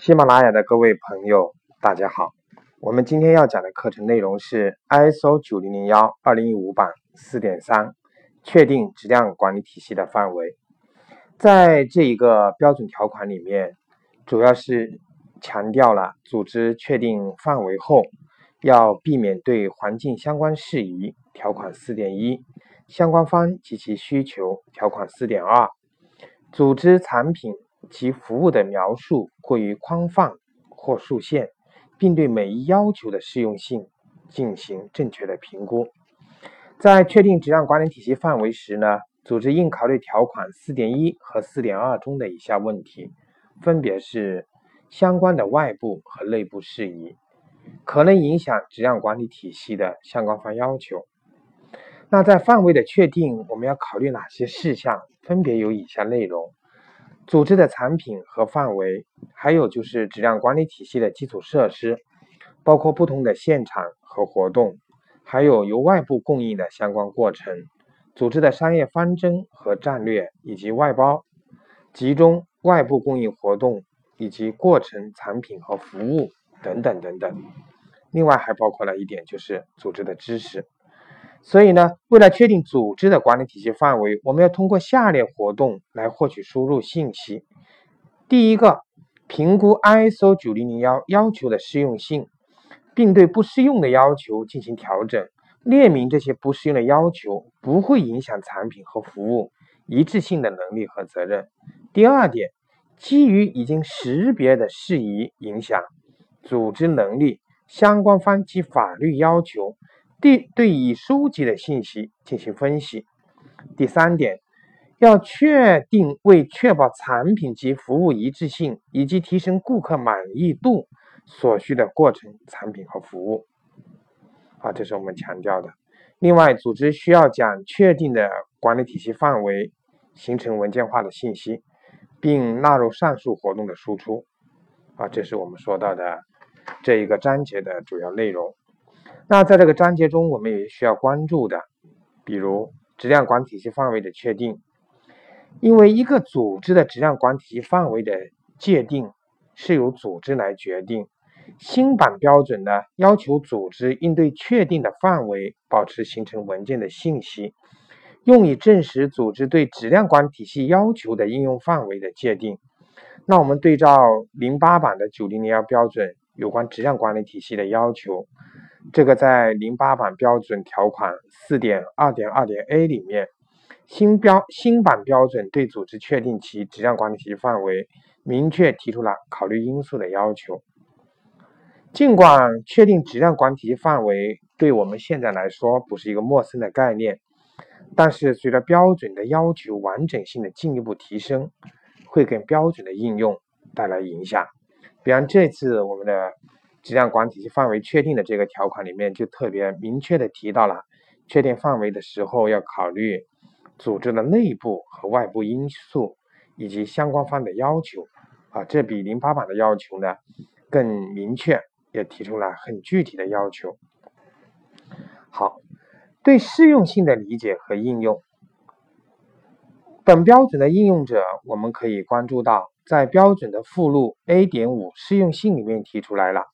喜马拉雅的各位朋友，大家好。我们今天要讲的课程内容是 ISO 九零零幺二零一五版四点三，确定质量管理体系的范围。在这一个标准条款里面，主要是强调了组织确定范围后，要避免对环境相关事宜条款四点一，相关方及其需求条款四点二，组织产品。其服务的描述过于宽泛或受限，并对每一要求的适用性进行正确的评估。在确定质量管理体系范围时呢，组织应考虑条款四点一和四点二中的以下问题，分别是相关的外部和内部事宜，可能影响质量管理体系的相关方要求。那在范围的确定，我们要考虑哪些事项？分别有以下内容。组织的产品和范围，还有就是质量管理体系的基础设施，包括不同的现场和活动，还有由外部供应的相关过程，组织的商业方针和战略，以及外包、集中、外部供应活动以及过程、产品和服务等等等等。另外还包括了一点，就是组织的知识。所以呢，为了确定组织的管理体系范围，我们要通过下列活动来获取输入信息。第一个，评估 ISO 九零零幺要求的适用性，并对不适用的要求进行调整，列明这些不适用的要求不会影响产品和服务一致性的能力和责任。第二点，基于已经识别的事宜影响组织能力相关方及法律要求。对对已收集的信息进行分析。第三点，要确定为确保产品及服务一致性以及提升顾客满意度所需的过程、产品和服务。啊，这是我们强调的。另外，组织需要将确定的管理体系范围形成文件化的信息，并纳入上述活动的输出。啊，这是我们说到的这一个章节的主要内容。那在这个章节中，我们也需要关注的，比如质量管体系范围的确定，因为一个组织的质量管体系范围的界定是由组织来决定。新版标准呢，要求组织应对确定的范围保持形成文件的信息，用以证实组织对质量管体系要求的应用范围的界定。那我们对照零八版的九零零幺标准有关质量管理体系的要求。这个在零八版标准条款四点二点二点 A 里面，新标新版标准对组织确定其质量管理体系范围，明确提出了考虑因素的要求。尽管确定质量管理体系范围对我们现在来说不是一个陌生的概念，但是随着标准的要求完整性的进一步提升，会给标准的应用带来影响。比方这次我们的。质量管理体系范围确定的这个条款里面就特别明确的提到了，确定范围的时候要考虑组织的内部和外部因素以及相关方的要求啊，这比零八版的要求呢更明确，也提出了很具体的要求。好，对适用性的理解和应用，本标准的应用者，我们可以关注到，在标准的附录 A 点五适用性里面提出来了。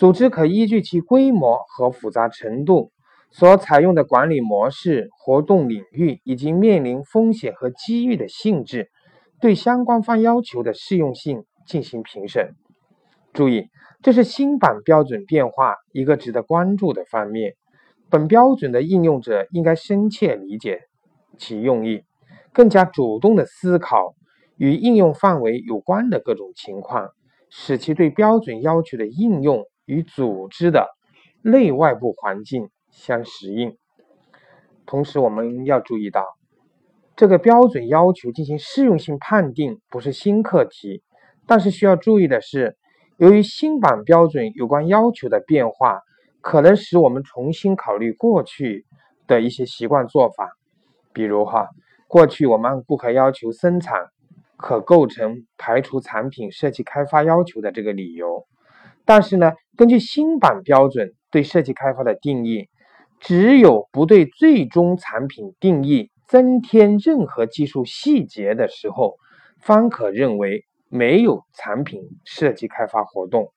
组织可依据其规模和复杂程度，所采用的管理模式、活动领域以及面临风险和机遇的性质，对相关方要求的适用性进行评审。注意，这是新版标准变化一个值得关注的方面。本标准的应用者应该深切理解其用意，更加主动地思考与应用范围有关的各种情况，使其对标准要求的应用。与组织的内外部环境相适应。同时，我们要注意到，这个标准要求进行适用性判定不是新课题。但是需要注意的是，由于新版标准有关要求的变化，可能使我们重新考虑过去的一些习惯做法。比如哈，过去我们按顾客要求生产，可构成排除产品设计开发要求的这个理由。但是呢，根据新版标准对设计开发的定义，只有不对最终产品定义增添任何技术细节的时候，方可认为没有产品设计开发活动。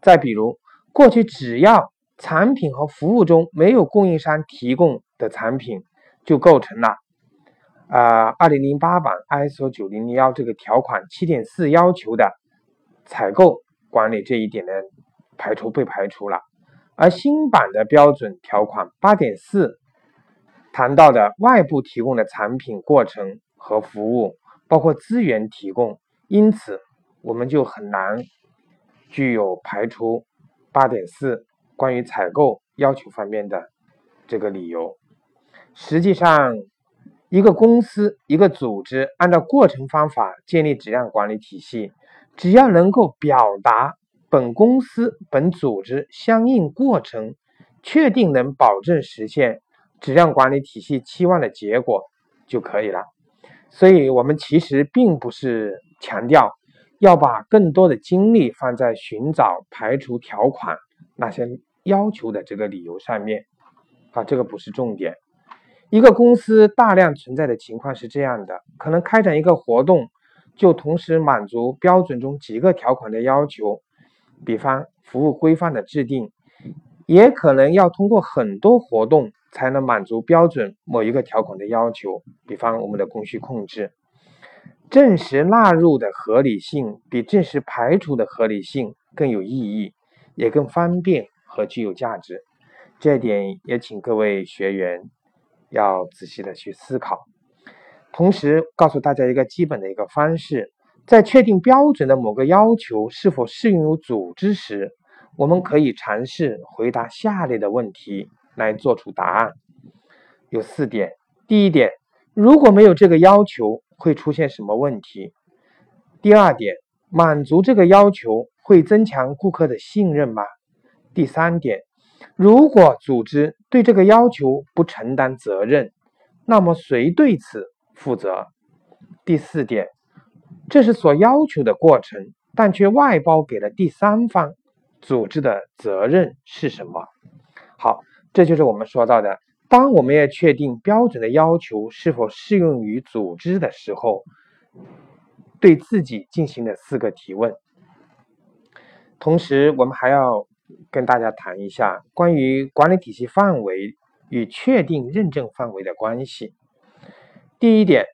再比如，过去只要产品和服务中没有供应商提供的产品，就构成了啊，二零零八版 ISO 九零零幺这个条款七点四要求的采购管理这一点的排除被排除了。而新版的标准条款八点四谈到的外部提供的产品过程和服务，包括资源提供，因此我们就很难具有排除八点四关于采购要求方面的这个理由。实际上，一个公司、一个组织按照过程方法建立质量管理体系，只要能够表达。本公司、本组织相应过程确定能保证实现质量管理体系期望的结果就可以了。所以，我们其实并不是强调要把更多的精力放在寻找排除条款那些要求的这个理由上面啊，这个不是重点。一个公司大量存在的情况是这样的：可能开展一个活动，就同时满足标准中几个条款的要求。比方服务规范的制定，也可能要通过很多活动才能满足标准某一个条款的要求。比方我们的供需控制，正式纳入的合理性比正式排除的合理性更有意义，也更方便和具有价值。这点也请各位学员要仔细的去思考。同时告诉大家一个基本的一个方式。在确定标准的某个要求是否适用于组织时，我们可以尝试回答下列的问题来做出答案。有四点：第一点，如果没有这个要求，会出现什么问题？第二点，满足这个要求会增强顾客的信任吗？第三点，如果组织对这个要求不承担责任，那么谁对此负责？第四点。这是所要求的过程，但却外包给了第三方，组织的责任是什么？好，这就是我们说到的，当我们要确定标准的要求是否适用于组织的时候，对自己进行的四个提问。同时，我们还要跟大家谈一下关于管理体系范围与确定认证范围的关系。第一点。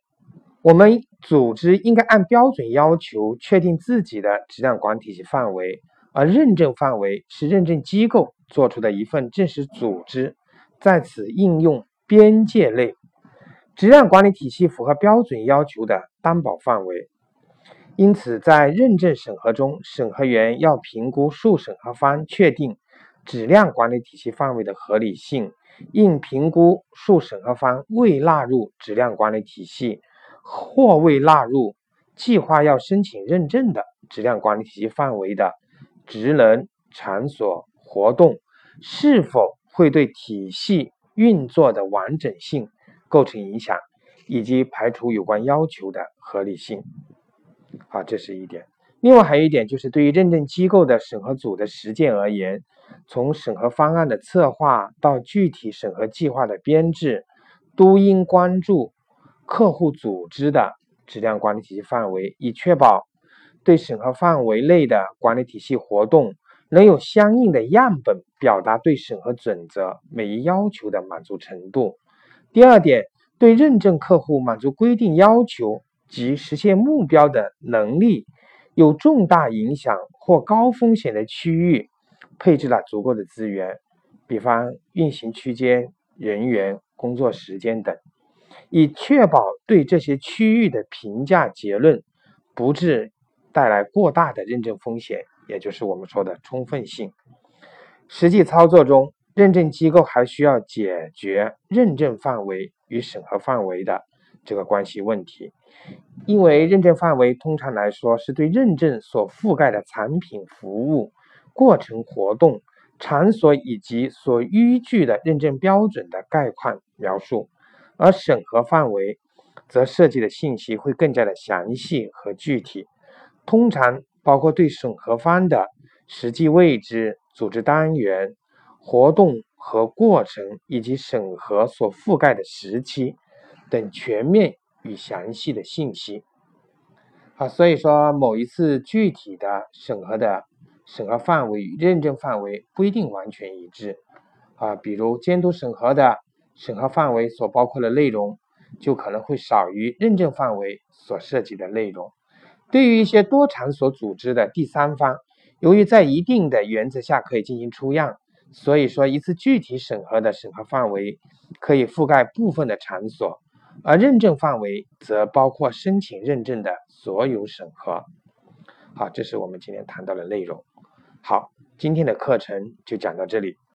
我们组织应该按标准要求确定自己的质量管理体系范围，而认证范围是认证机构做出的一份正式组织在此应用边界内质量管理体系符合标准要求的担保范围。因此，在认证审核中，审核员要评估受审核方确定质量管理体系范围的合理性，应评估受审核方未纳入质量管理体系。或未纳入计划要申请认证的质量管理体系范围的职能、场所、活动，是否会对体系运作的完整性构成影响，以及排除有关要求的合理性。好，这是一点。另外还有一点就是，对于认证机构的审核组的实践而言，从审核方案的策划到具体审核计划的编制，都应关注。客户组织的质量管理体系范围，以确保对审核范围内的管理体系活动能有相应的样本，表达对审核准则每一要求的满足程度。第二点，对认证客户满足规定要求及实现目标的能力有重大影响或高风险的区域，配置了足够的资源，比方运行区间、人员、工作时间等。以确保对这些区域的评价结论不致带来过大的认证风险，也就是我们说的充分性。实际操作中，认证机构还需要解决认证范围与审核范围的这个关系问题，因为认证范围通常来说是对认证所覆盖的产品、服务、过程、活动、场所以及所依据的认证标准的概况描述。而审核范围则涉及的信息会更加的详细和具体，通常包括对审核方的实际位置、组织单元、活动和过程，以及审核所覆盖的时期等全面与详细的信息。啊，所以说某一次具体的审核的审核范围与认证范围不一定完全一致啊，比如监督审核的审核范围所包括的内容就可能会少于认证范围所涉及的内容。对于一些多场所组织的第三方，由于在一定的原则下可以进行出样。所以说，一次具体审核的审核范围可以覆盖部分的场所，而认证范围则包括申请认证的所有审核。好，这是我们今天谈到的内容。好，今天的课程就讲到这里。